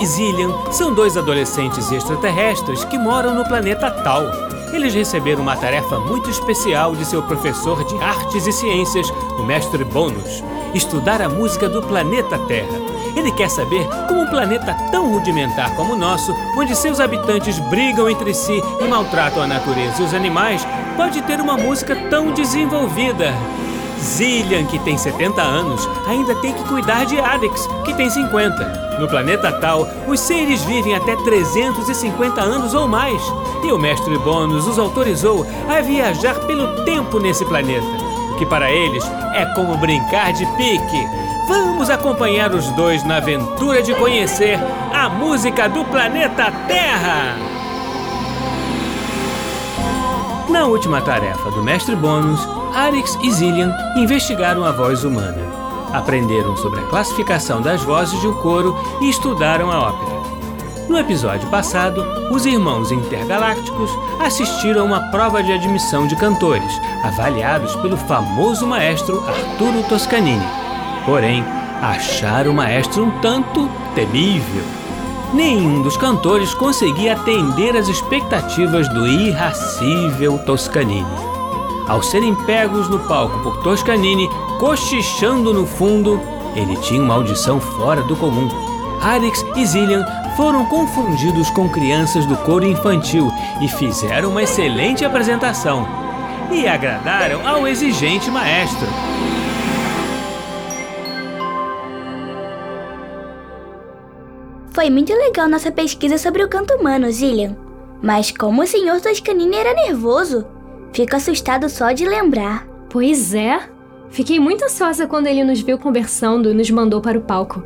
E Zillian são dois adolescentes extraterrestres que moram no planeta Tal. Eles receberam uma tarefa muito especial de seu professor de artes e ciências, o mestre Bônus: estudar a música do planeta Terra. Ele quer saber como um planeta tão rudimentar como o nosso, onde seus habitantes brigam entre si e maltratam a natureza e os animais, pode ter uma música tão desenvolvida. Zillian, que tem 70 anos, ainda tem que cuidar de Adix, que tem 50. No planeta Tal, os seres vivem até 350 anos ou mais, e o mestre Bônus os autorizou a viajar pelo tempo nesse planeta, o que para eles é como brincar de pique. Vamos acompanhar os dois na aventura de conhecer a música do planeta Terra! Na última tarefa do mestre Bônus, Arix e Zillian investigaram a voz humana. Aprenderam sobre a classificação das vozes de um coro e estudaram a ópera. No episódio passado, os irmãos intergalácticos assistiram a uma prova de admissão de cantores, avaliados pelo famoso maestro Arturo Toscanini. Porém, acharam o maestro um tanto temível. Nenhum dos cantores conseguia atender às expectativas do irracível Toscanini. Ao serem pegos no palco por Toscanini, cochichando no fundo, ele tinha uma audição fora do comum. Arix e Zillian foram confundidos com crianças do coro infantil e fizeram uma excelente apresentação. E agradaram ao exigente maestro. Foi muito legal nossa pesquisa sobre o canto humano, Zillian. Mas como o senhor Toscanini era nervoso, Fico assustado só de lembrar. Pois é. Fiquei muito ansiosa quando ele nos viu conversando e nos mandou para o palco.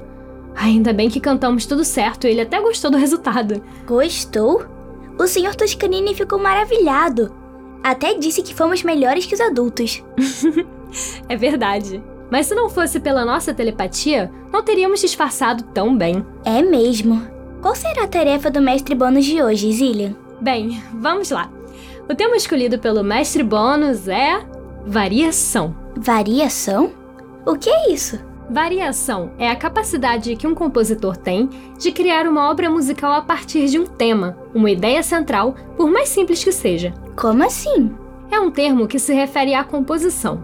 Ainda bem que cantamos tudo certo, ele até gostou do resultado. Gostou? O senhor Toscanini ficou maravilhado. Até disse que fomos melhores que os adultos. é verdade. Mas se não fosse pela nossa telepatia, não teríamos disfarçado tão bem. É mesmo. Qual será a tarefa do mestre bônus de hoje, Zillian? Bem, vamos lá. O tema escolhido pelo mestre bônus é variação. Variação? O que é isso? Variação é a capacidade que um compositor tem de criar uma obra musical a partir de um tema, uma ideia central, por mais simples que seja. Como assim? É um termo que se refere à composição.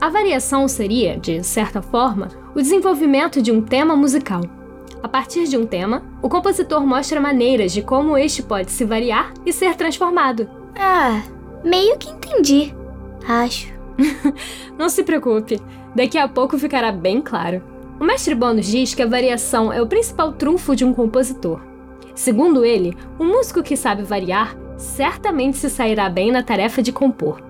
A variação seria, de certa forma, o desenvolvimento de um tema musical. A partir de um tema, o compositor mostra maneiras de como este pode se variar e ser transformado, ah, meio que entendi. Acho. Não se preocupe, daqui a pouco ficará bem claro. O mestre Bônus diz que a variação é o principal trunfo de um compositor. Segundo ele, um músico que sabe variar certamente se sairá bem na tarefa de compor.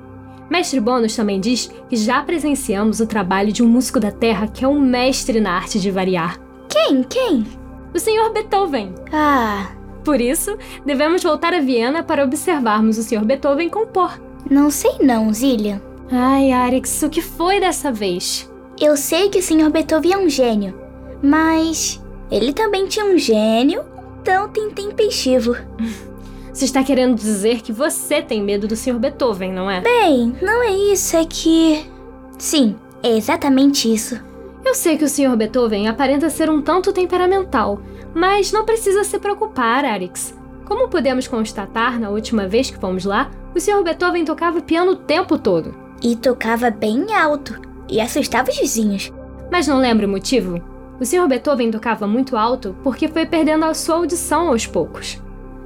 Mestre Bônus também diz que já presenciamos o trabalho de um músico da Terra que é um mestre na arte de variar. Quem? Quem? O senhor Beethoven. Ah, por isso, devemos voltar a Viena para observarmos o Sr. Beethoven compor. Não sei não, Zillian. Ai, Arix, o que foi dessa vez? Eu sei que o Sr. Beethoven é um gênio, mas ele também tinha um gênio tão intempestivo. Você está querendo dizer que você tem medo do Sr. Beethoven, não é? Bem, não é isso, é que. Sim, é exatamente isso. Eu sei que o Sr. Beethoven aparenta ser um tanto temperamental, mas não precisa se preocupar, Arix. Como podemos constatar na última vez que fomos lá, o Sr. Beethoven tocava piano o tempo todo. E tocava bem alto, e assustava os vizinhos. Mas não lembra o motivo? O Sr. Beethoven tocava muito alto porque foi perdendo a sua audição aos poucos.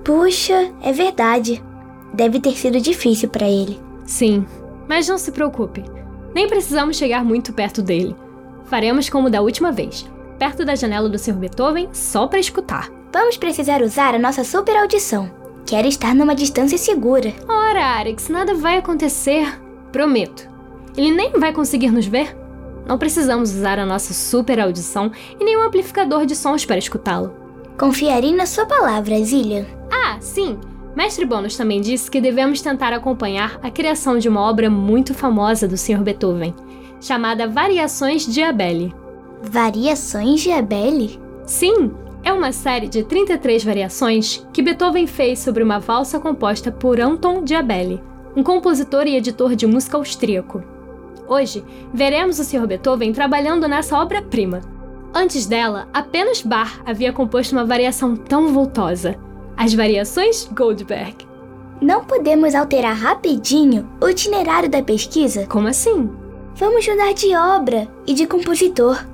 Puxa, é verdade. Deve ter sido difícil para ele. Sim, mas não se preocupe. Nem precisamos chegar muito perto dele. Faremos como da última vez perto da janela do Sr. Beethoven só para escutar. Vamos precisar usar a nossa super audição. Quero estar numa distância segura. Ora, Arix, nada vai acontecer. Prometo. Ele nem vai conseguir nos ver. Não precisamos usar a nossa super audição e nenhum amplificador de sons para escutá-lo. Confiarei na sua palavra, Zillian. Ah, sim. Mestre Bônus também disse que devemos tentar acompanhar a criação de uma obra muito famosa do Sr. Beethoven, chamada Variações de Abele. Variações de Abele? Sim, é uma série de 33 variações que Beethoven fez sobre uma valsa composta por Anton de Abele, um compositor e editor de música austríaco. Hoje, veremos o Sr. Beethoven trabalhando nessa obra-prima. Antes dela, apenas Bach havia composto uma variação tão voltosa: as variações Goldberg. Não podemos alterar rapidinho o itinerário da pesquisa? Como assim? Vamos mudar de obra e de compositor.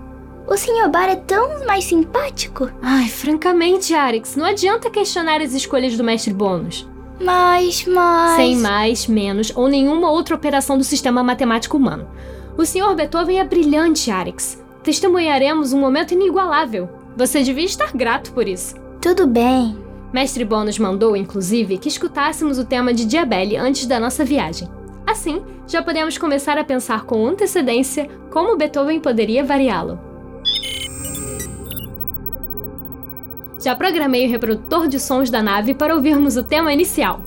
O Sr. Bar é tão mais simpático. Ai, francamente, Arix, não adianta questionar as escolhas do mestre Bônus. Mas, mas. Sem mais, menos ou nenhuma outra operação do sistema matemático humano. O Sr. Beethoven é brilhante, Arix. Testemunharemos um momento inigualável. Você devia estar grato por isso. Tudo bem. Mestre Bônus mandou, inclusive, que escutássemos o tema de Diabelli antes da nossa viagem. Assim, já podemos começar a pensar com antecedência como Beethoven poderia variá-lo. Já programei o reprodutor de sons da nave para ouvirmos o tema inicial.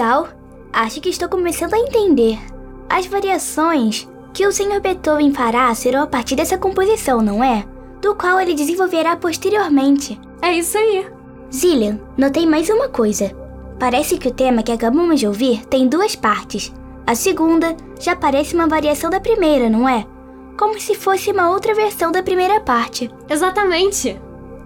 Legal! Acho que estou começando a entender. As variações que o Sr. Beethoven fará serão a partir dessa composição, não é? Do qual ele desenvolverá posteriormente. É isso aí. Zillian, notei mais uma coisa. Parece que o tema que acabamos de ouvir tem duas partes. A segunda já parece uma variação da primeira, não é? Como se fosse uma outra versão da primeira parte. Exatamente.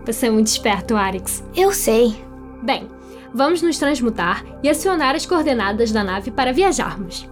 Você é muito esperto, Arix. Eu sei. Bem, vamos nos transmutar e acionar as coordenadas da nave para viajarmos.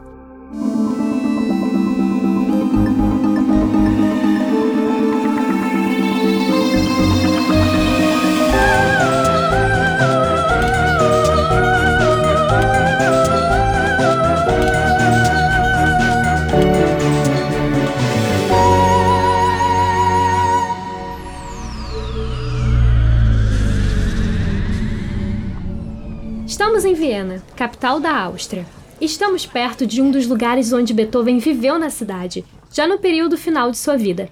Viena, capital da Áustria. Estamos perto de um dos lugares onde Beethoven viveu na cidade, já no período final de sua vida.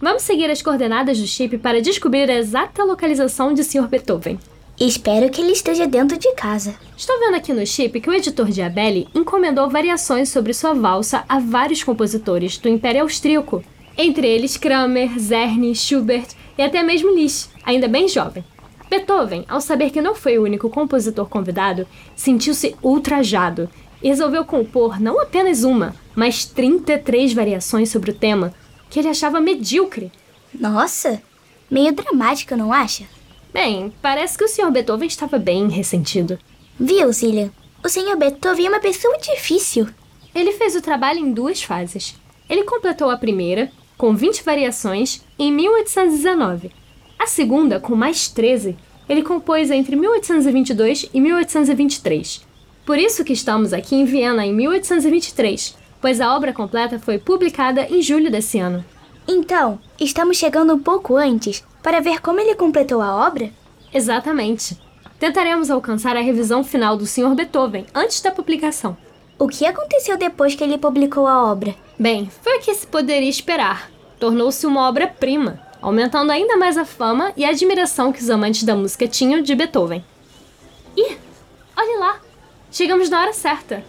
Vamos seguir as coordenadas do chip para descobrir a exata localização de Sr. Beethoven. Espero que ele esteja dentro de casa. Estou vendo aqui no chip que o editor Diabelli encomendou variações sobre sua valsa a vários compositores do Império Austríaco, entre eles Kramer, Czerny, Schubert e até mesmo Liszt, ainda bem jovem. Beethoven, ao saber que não foi o único compositor convidado, sentiu-se ultrajado e resolveu compor não apenas uma, mas 33 variações sobre o tema que ele achava medíocre. Nossa, meio dramático, não acha? Bem, parece que o Sr. Beethoven estava bem ressentido. Viu, Zillian? O Sr. Beethoven é uma pessoa difícil. Ele fez o trabalho em duas fases. Ele completou a primeira, com 20 variações, em 1819. A segunda, com mais 13, ele compôs entre 1822 e 1823. Por isso que estamos aqui em Viena em 1823, pois a obra completa foi publicada em julho desse ano. Então, estamos chegando um pouco antes para ver como ele completou a obra? Exatamente. Tentaremos alcançar a revisão final do Sr. Beethoven antes da publicação. O que aconteceu depois que ele publicou a obra? Bem, foi o que se poderia esperar. Tornou-se uma obra-prima, aumentando ainda mais a fama e a admiração que os amantes da música tinham de Beethoven. Ih, olhe lá! Chegamos na hora certa.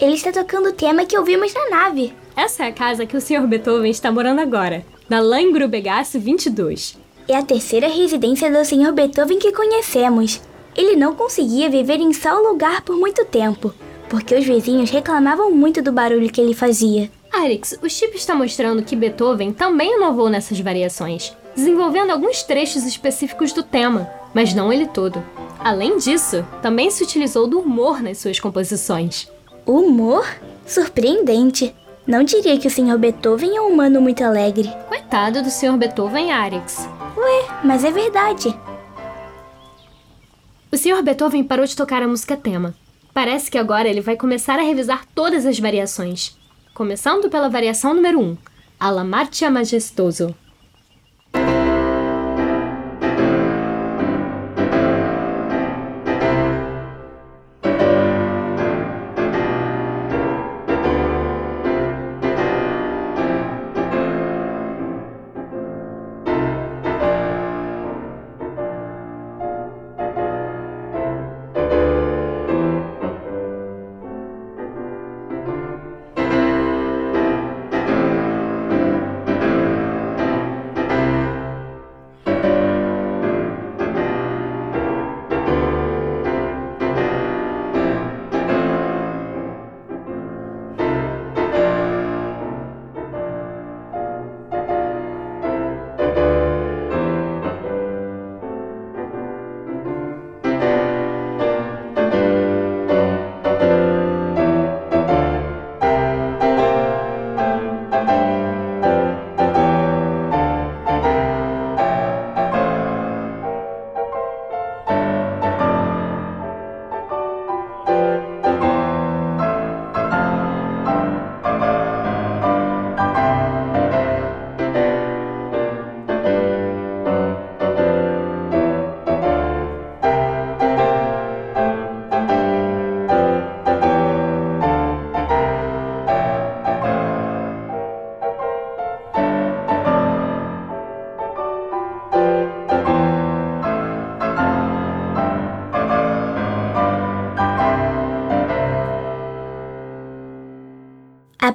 Ele está tocando o tema que ouvimos na nave. Essa é a casa que o Sr. Beethoven está morando agora, na Langrubegasse 22. É a terceira residência do Sr. Beethoven que conhecemos. Ele não conseguia viver em só lugar por muito tempo, porque os vizinhos reclamavam muito do barulho que ele fazia. Arix, o chip está mostrando que Beethoven também inovou nessas variações, desenvolvendo alguns trechos específicos do tema, mas não ele todo. Além disso, também se utilizou do humor nas suas composições. Humor? Surpreendente. Não diria que o Sr. Beethoven é um humano muito alegre. Coitado do Sr. Beethoven, Arix. Ué, mas é verdade. O Sr. Beethoven parou de tocar a música tema. Parece que agora ele vai começar a revisar todas as variações. Começando pela variação número 1, alla marcia majestoso.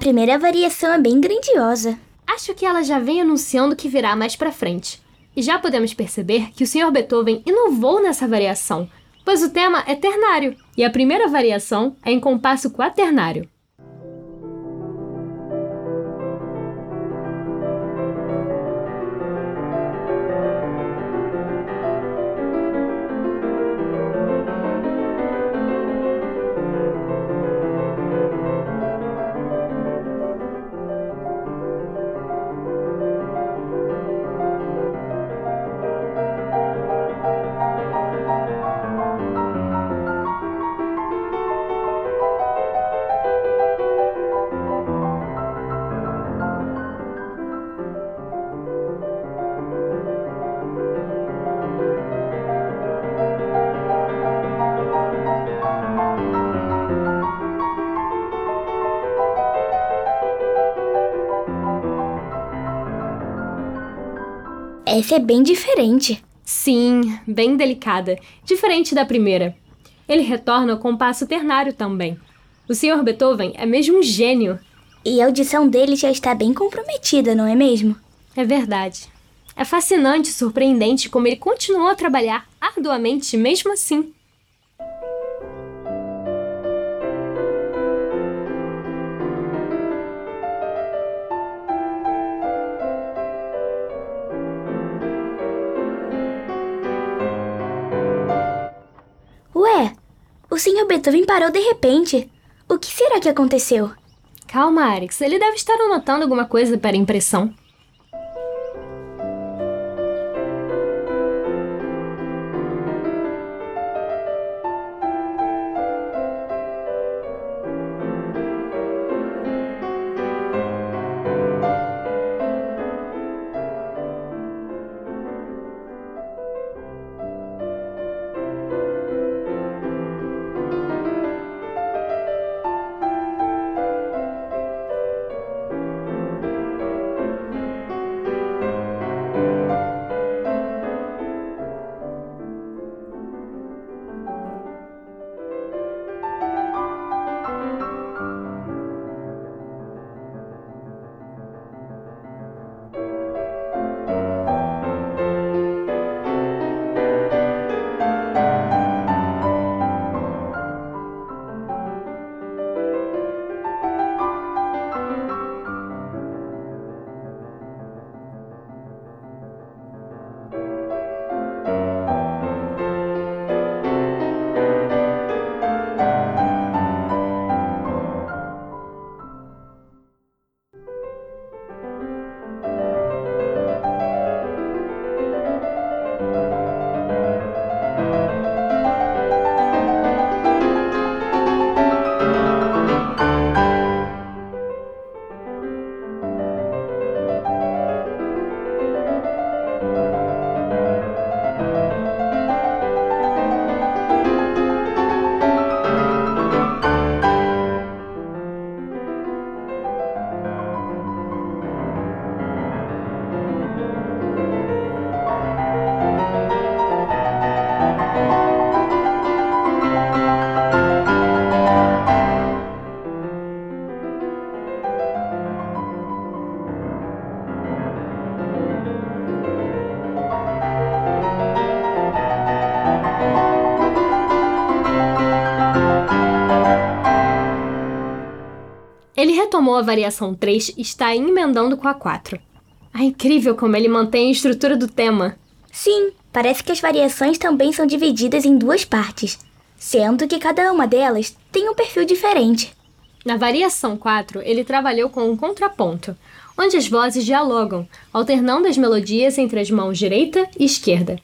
Primeira variação é bem grandiosa. Acho que ela já vem anunciando que virá mais pra frente. E já podemos perceber que o Sr. Beethoven inovou nessa variação, pois o tema é ternário e a primeira variação é em compasso quaternário. Essa é bem diferente. Sim, bem delicada, diferente da primeira. Ele retorna ao compasso ternário também. O Sr. Beethoven é mesmo um gênio. E a audição dele já está bem comprometida, não é mesmo? É verdade. É fascinante e surpreendente como ele continuou a trabalhar arduamente mesmo assim. O Sr. Beethoven parou de repente. O que será que aconteceu? Calma, Arix. Ele deve estar anotando alguma coisa para impressão. A variação 3 está emendando com a 4. É incrível como ele mantém a estrutura do tema. Sim, parece que as variações também são divididas em duas partes, sendo que cada uma delas tem um perfil diferente. Na variação 4, ele trabalhou com um contraponto, onde as vozes dialogam, alternando as melodias entre as mãos direita e esquerda.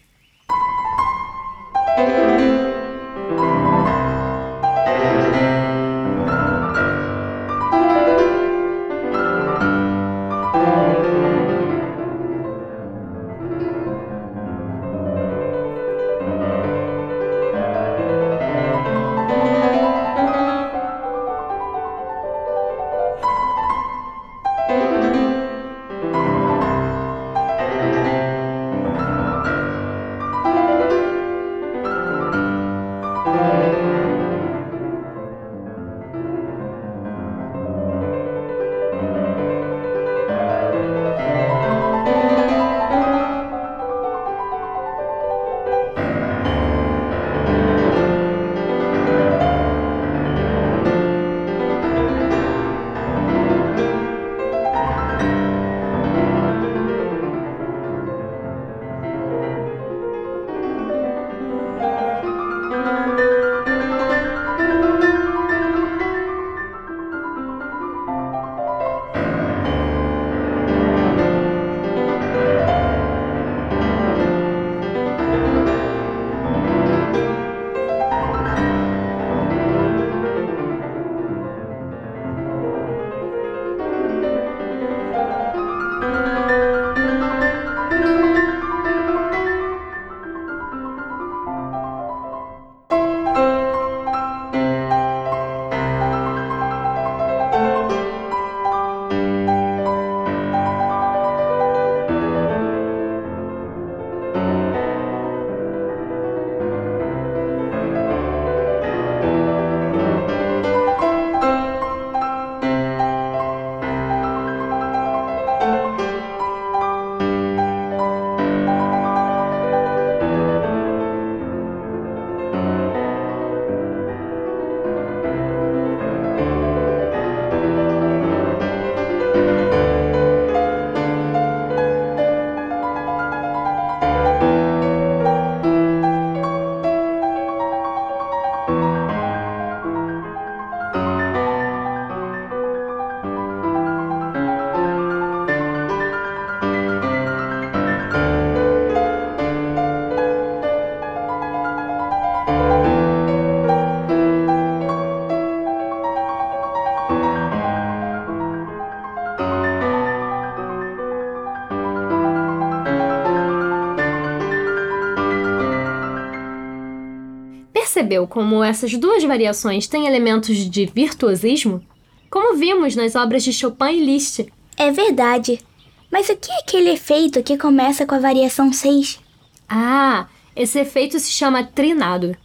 Percebeu como essas duas variações têm elementos de virtuosismo? Como vimos nas obras de Chopin e Liszt. É verdade. Mas o que é aquele efeito que começa com a variação 6? Ah, esse efeito se chama trinado.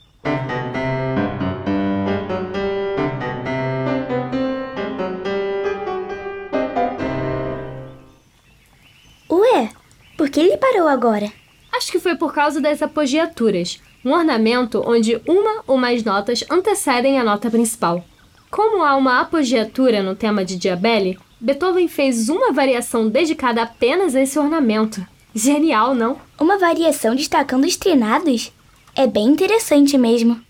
Ué, por que ele parou agora? Acho que foi por causa das apogiaturas, um ornamento onde uma ou mais notas antecedem a nota principal. Como há uma apogiatura no tema de Diabelli, Beethoven fez uma variação dedicada apenas a esse ornamento. Genial, não? Uma variação destacando os trinados? É bem interessante mesmo.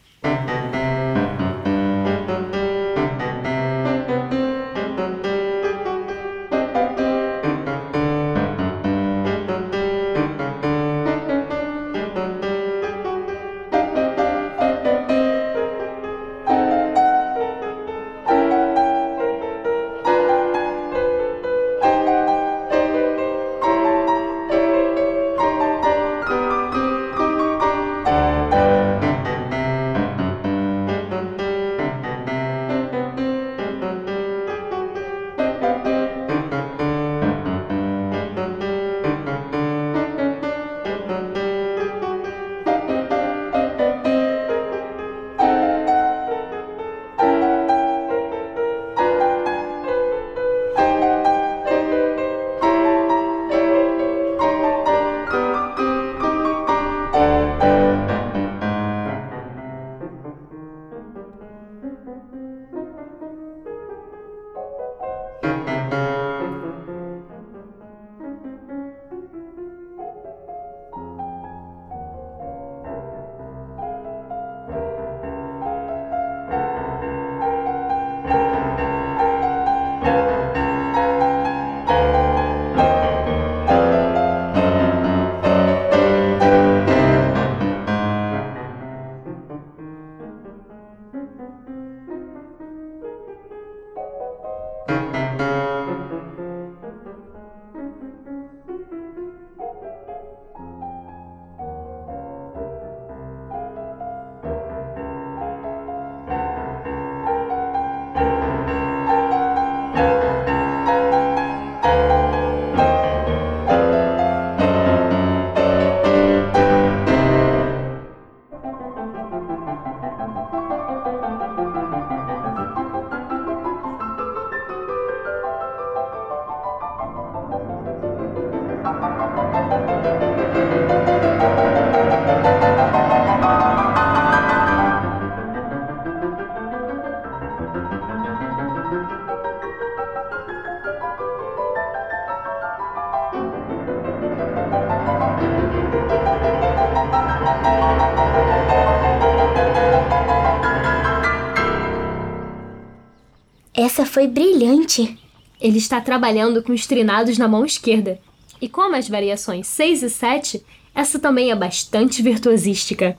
Ele está trabalhando com os trinados na mão esquerda. E como as variações 6 e 7, essa também é bastante virtuosística.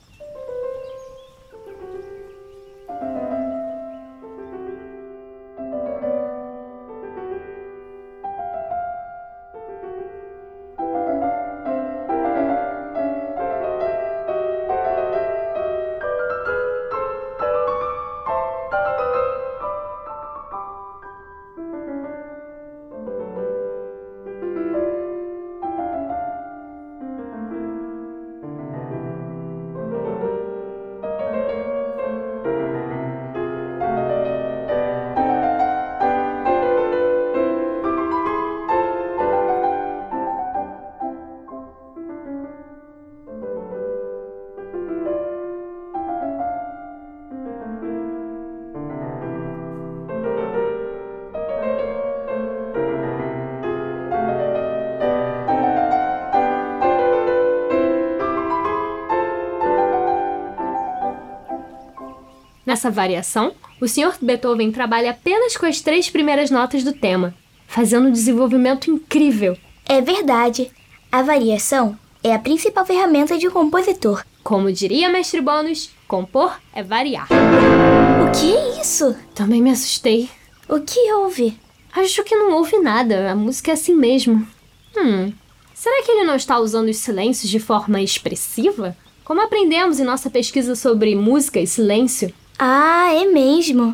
Nessa variação, o Sr. Beethoven trabalha apenas com as três primeiras notas do tema, fazendo um desenvolvimento incrível. É verdade. A variação é a principal ferramenta de um compositor. Como diria Mestre Bônus, compor é variar. O que é isso? Também me assustei. O que houve? Acho que não houve nada, a música é assim mesmo. Hum, será que ele não está usando os silêncios de forma expressiva? Como aprendemos em nossa pesquisa sobre música e silêncio, ah, é mesmo.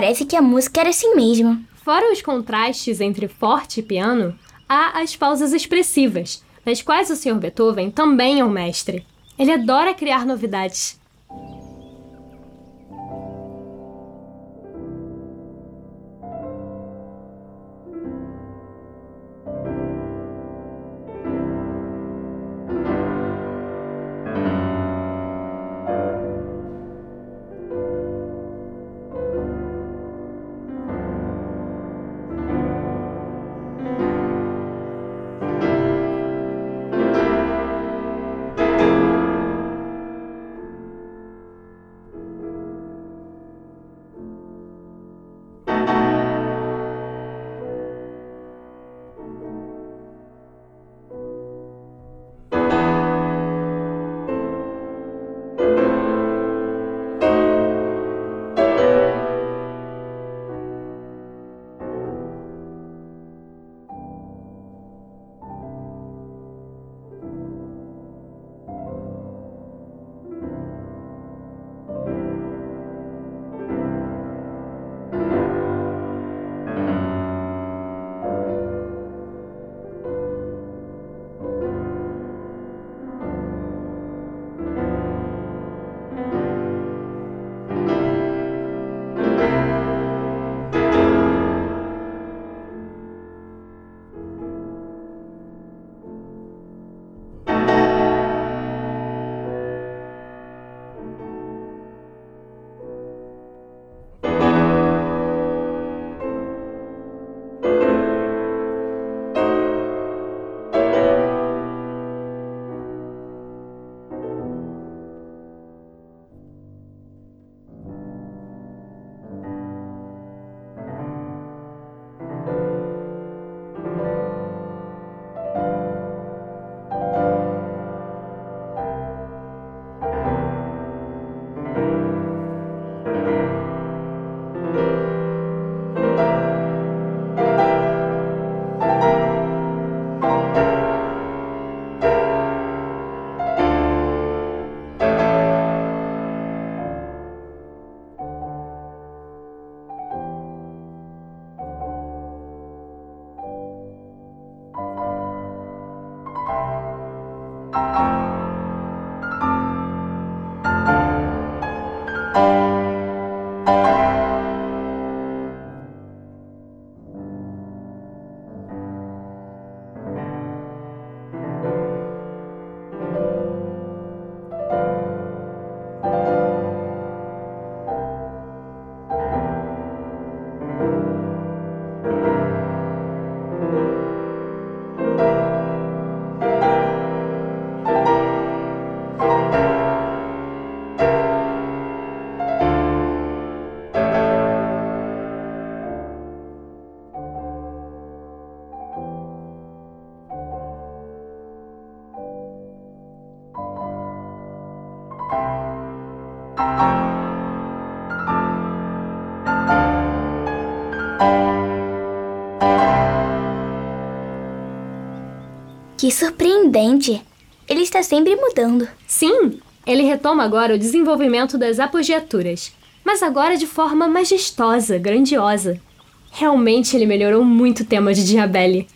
Parece que a música era assim mesmo. Fora os contrastes entre forte e piano, há as pausas expressivas, nas quais o Sr. Beethoven também é um mestre. Ele adora criar novidades. Que surpreendente! Ele está sempre mudando. Sim, ele retoma agora o desenvolvimento das apogiaturas, mas agora de forma majestosa, grandiosa. Realmente ele melhorou muito o tema de Diabelli.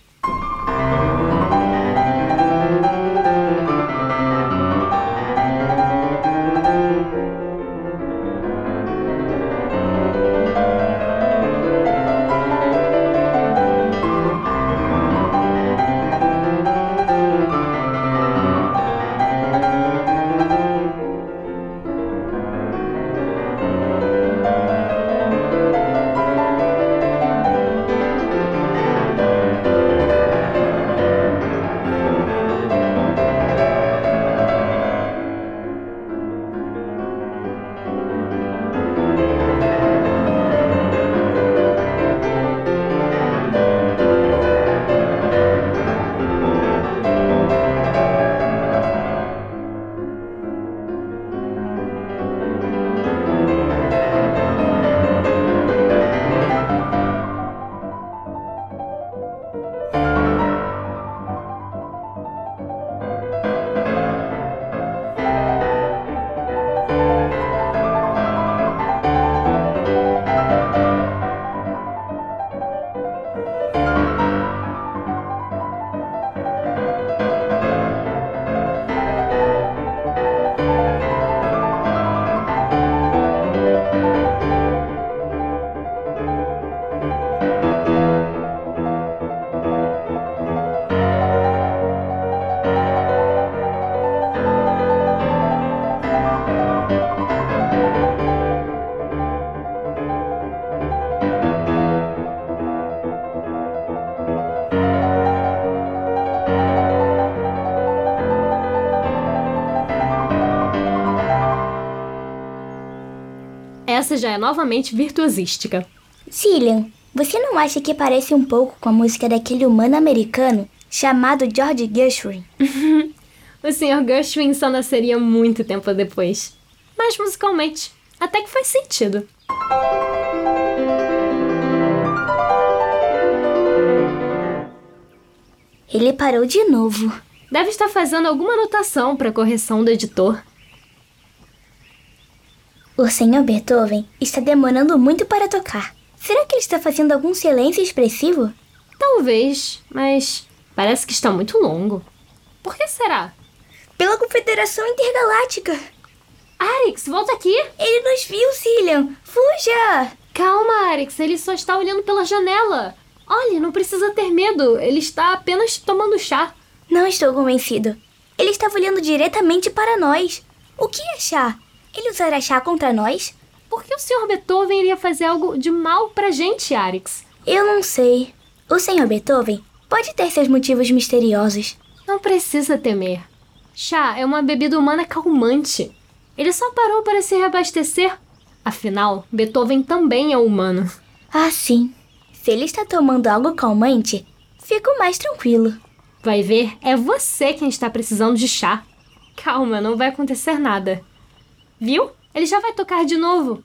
Essa já é novamente virtuosística. Cillian, você não acha que parece um pouco com a música daquele humano americano chamado George Gershwin? o Sr. Gershwin só nasceria muito tempo depois. Mas musicalmente, até que faz sentido. Ele parou de novo. Deve estar fazendo alguma anotação para correção do editor. O Sr. Beethoven está demorando muito para tocar. Será que ele está fazendo algum silêncio expressivo? Talvez, mas parece que está muito longo. Por que será? Pela Confederação Intergaláctica. Arix, volta aqui! Ele nos viu, Cillian! Fuja! Calma, Arix, ele só está olhando pela janela. Olhe, não precisa ter medo, ele está apenas tomando chá. Não estou convencido. Ele estava olhando diretamente para nós. O que é chá? Ele usará chá contra nós? Por que o Sr. Beethoven iria fazer algo de mal pra gente, Arix? Eu não sei. O Sr. Beethoven pode ter seus motivos misteriosos. Não precisa temer. Chá é uma bebida humana calmante. Ele só parou para se reabastecer. Afinal, Beethoven também é humano. Ah, sim. Se ele está tomando algo calmante, fico mais tranquilo. Vai ver, é você quem está precisando de chá. Calma, não vai acontecer nada. Viu? Ele já vai tocar de novo.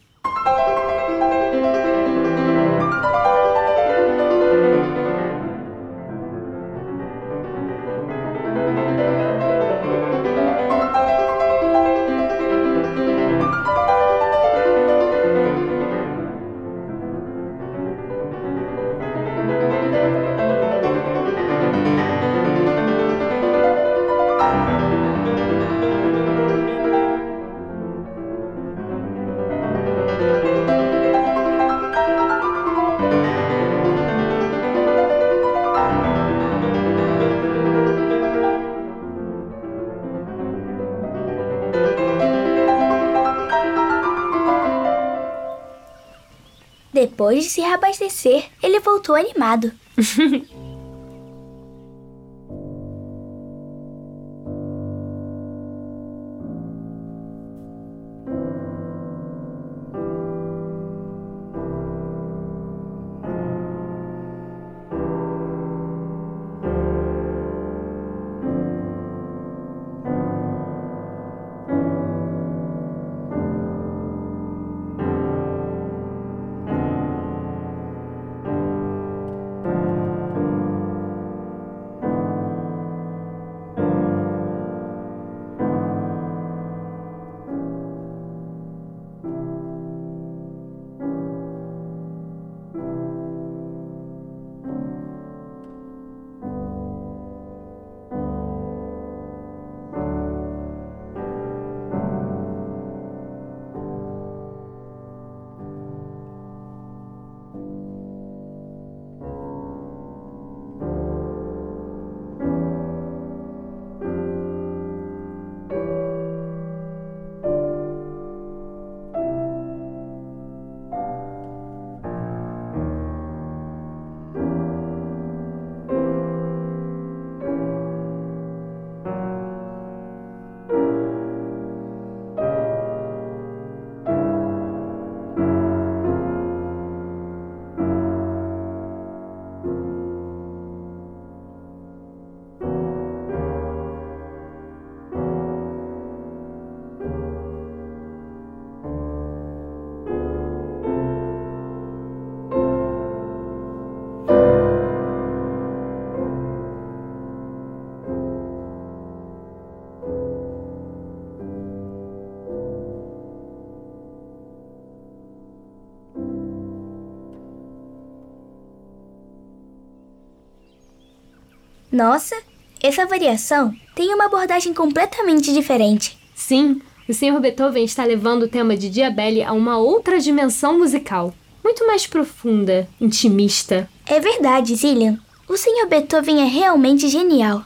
Depois de se reabastecer, ele voltou animado. Nossa, essa variação tem uma abordagem completamente diferente. Sim, o Sr. Beethoven está levando o tema de Diabelli a uma outra dimensão musical, muito mais profunda, intimista. É verdade, Zillian. O Sr. Beethoven é realmente genial.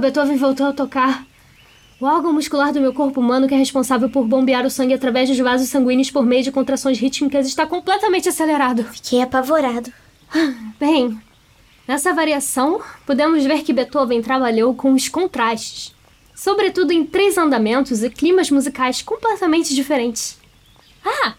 Beethoven voltou a tocar. O órgão muscular do meu corpo humano, que é responsável por bombear o sangue através dos vasos sanguíneos por meio de contrações rítmicas, está completamente acelerado. Fiquei apavorado. Bem, nessa variação, podemos ver que Beethoven trabalhou com os contrastes, sobretudo em três andamentos e climas musicais completamente diferentes. Ah,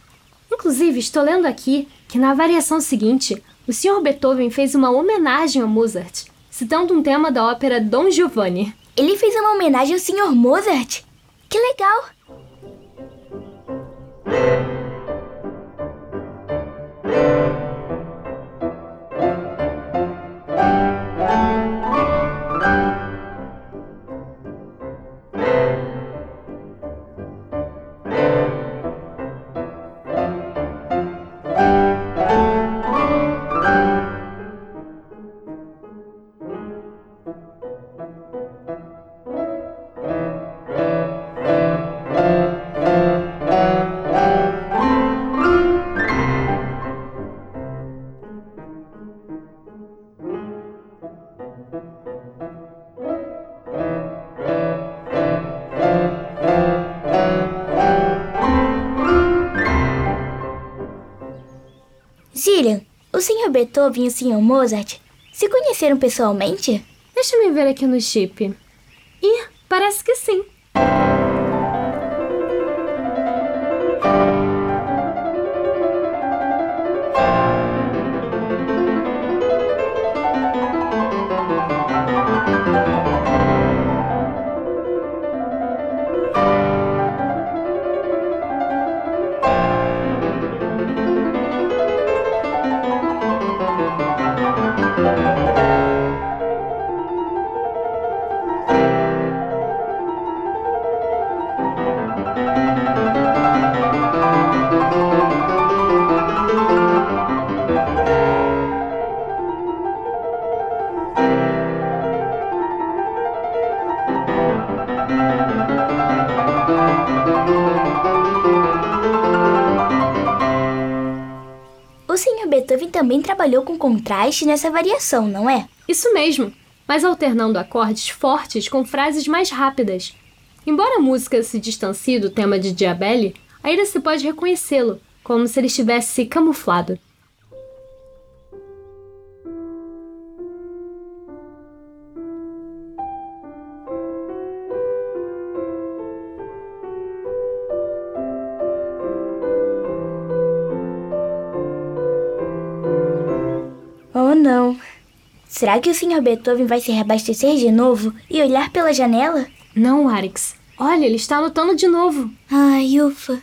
inclusive estou lendo aqui que na variação seguinte, o Sr. Beethoven fez uma homenagem a Mozart, citando um tema da ópera Dom Giovanni. Ele fez uma homenagem ao Sr. Mozart? Que legal! Beethoven e o Sr. Mozart se conheceram pessoalmente? Deixa-me ver aqui no chip. Ih, parece que sim. Trabalhou com contraste nessa variação, não é? Isso mesmo, mas alternando acordes fortes com frases mais rápidas. Embora a música se distancie do tema de Diabelli, ainda se pode reconhecê-lo, como se ele estivesse camuflado. Será que o Sr. Beethoven vai se reabastecer de novo e olhar pela janela? Não, Arix. Olha, ele está anotando de novo. Ai, ufa.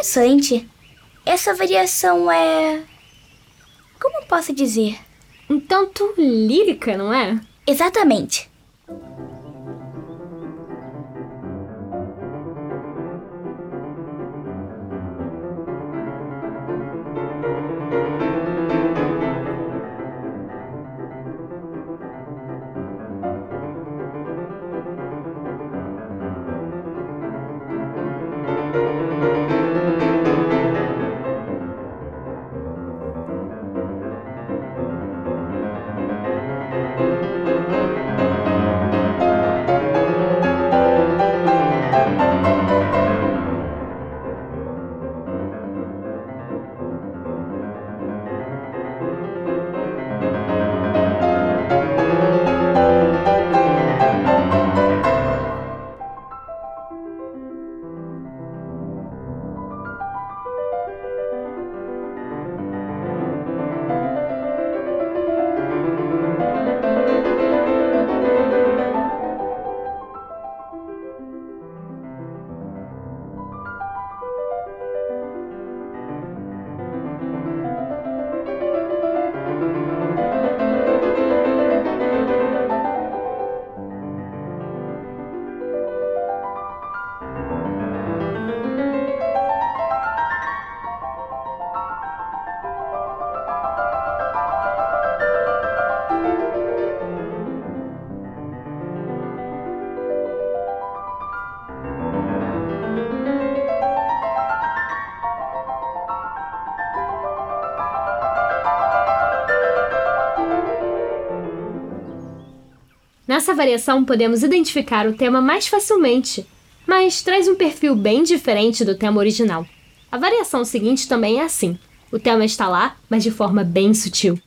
Interessante. Essa variação é. Como posso dizer? Um tanto lírica, não é? Exatamente. Nessa variação podemos identificar o tema mais facilmente, mas traz um perfil bem diferente do tema original. A variação seguinte também é assim. O tema está lá, mas de forma bem sutil.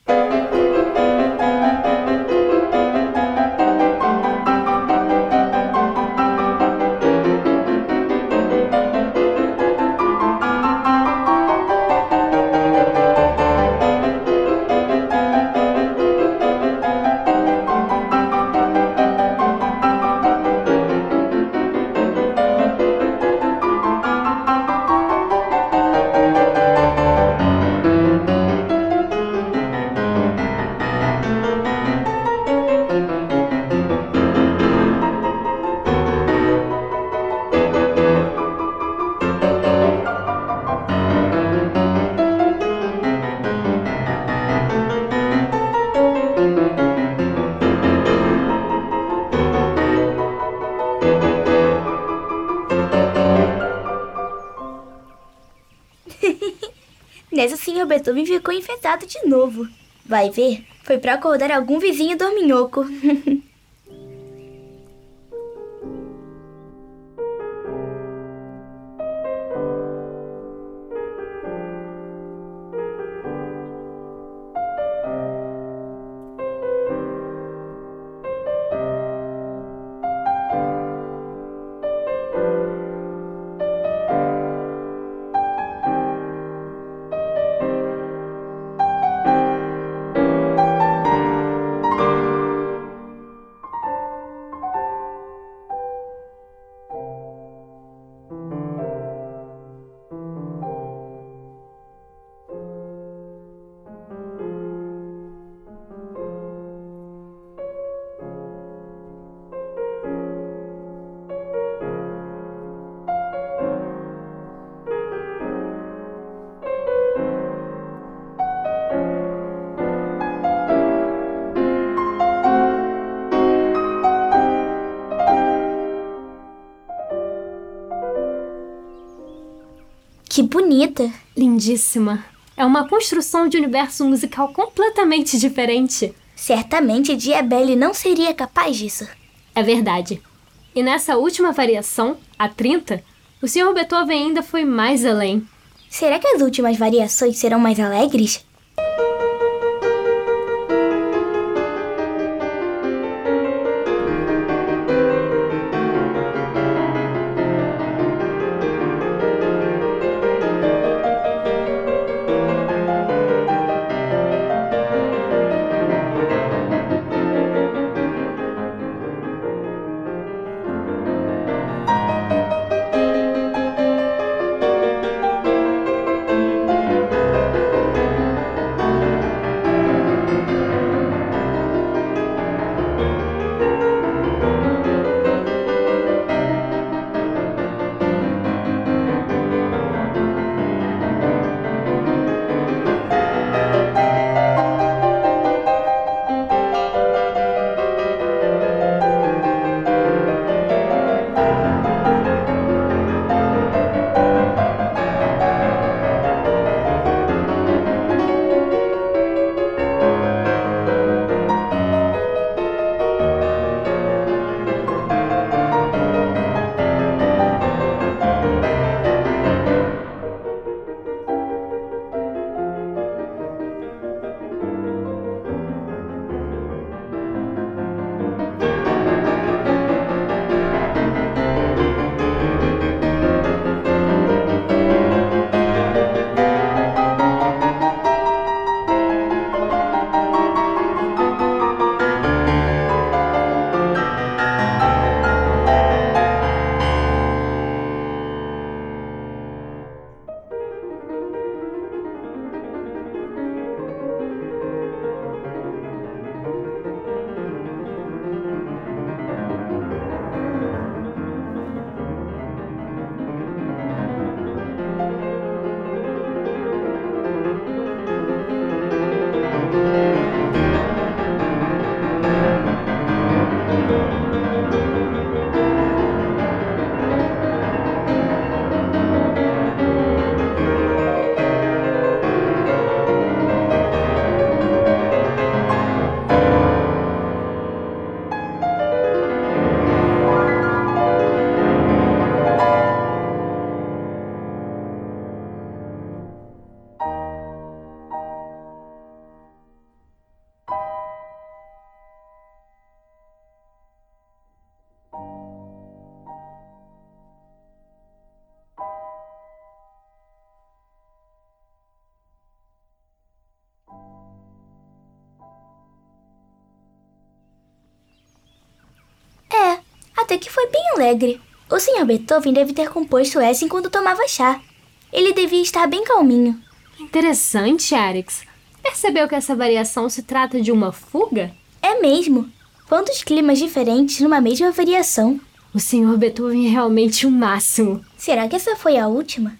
Beethoven ficou enfesado de novo. Vai ver, foi para acordar algum vizinho dorminhoco. bonita! Lindíssima. É uma construção de universo musical completamente diferente. Certamente Diabelli não seria capaz disso. É verdade. E nessa última variação, a 30, o Sr. Beethoven ainda foi mais além. Será que as últimas variações serão mais alegres? Até que foi bem alegre. O Sr. Beethoven deve ter composto essa enquanto tomava chá. Ele devia estar bem calminho. Interessante, Arix. Percebeu que essa variação se trata de uma fuga? É mesmo. Quantos climas diferentes numa mesma variação. O Sr. Beethoven é realmente o máximo. Será que essa foi a última?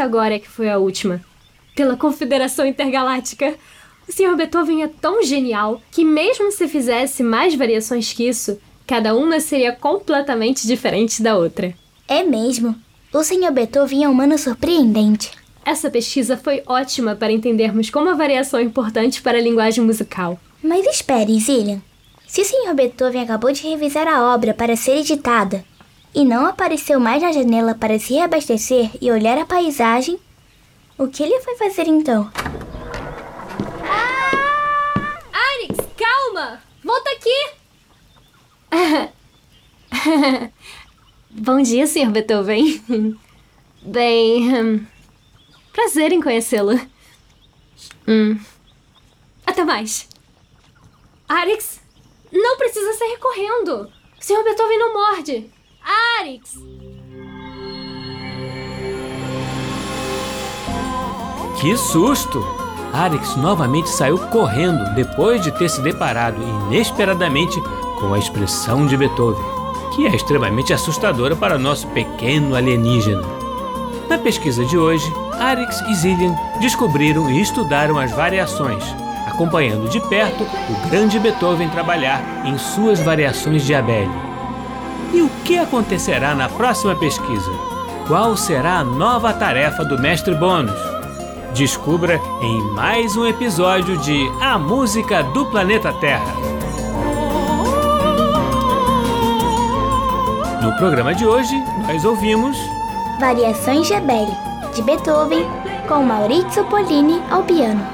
Agora é que foi a última. Pela Confederação Intergaláctica. O Sr. Beethoven é tão genial que, mesmo se fizesse mais variações que isso, cada uma seria completamente diferente da outra. É mesmo. O Sr. Beethoven é um humano surpreendente. Essa pesquisa foi ótima para entendermos como a variação é importante para a linguagem musical. Mas espere, Zillian. Se o Sr. Beethoven acabou de revisar a obra para ser editada e não apareceu mais na janela para se reabastecer e olhar a paisagem, o que ele foi fazer então? Arix, calma! Volta aqui! Bom dia, Sr. Beethoven. Bem. hum, prazer em conhecê-lo. Hum. Até mais. Arix, não precisa sair correndo. O Sr. Beethoven não morde. Arix! Que susto! Arix novamente saiu correndo depois de ter se deparado inesperadamente com a expressão de Beethoven, que é extremamente assustadora para nosso pequeno alienígena. Na pesquisa de hoje, Arix e Zillian descobriram e estudaram as variações, acompanhando de perto o grande Beethoven trabalhar em suas variações de Abel. Que acontecerá na próxima pesquisa? Qual será a nova tarefa do mestre Bônus? Descubra em mais um episódio de A Música do Planeta Terra. No programa de hoje, nós ouvimos Variações de Abel, de Beethoven, com Maurizio Pollini ao piano.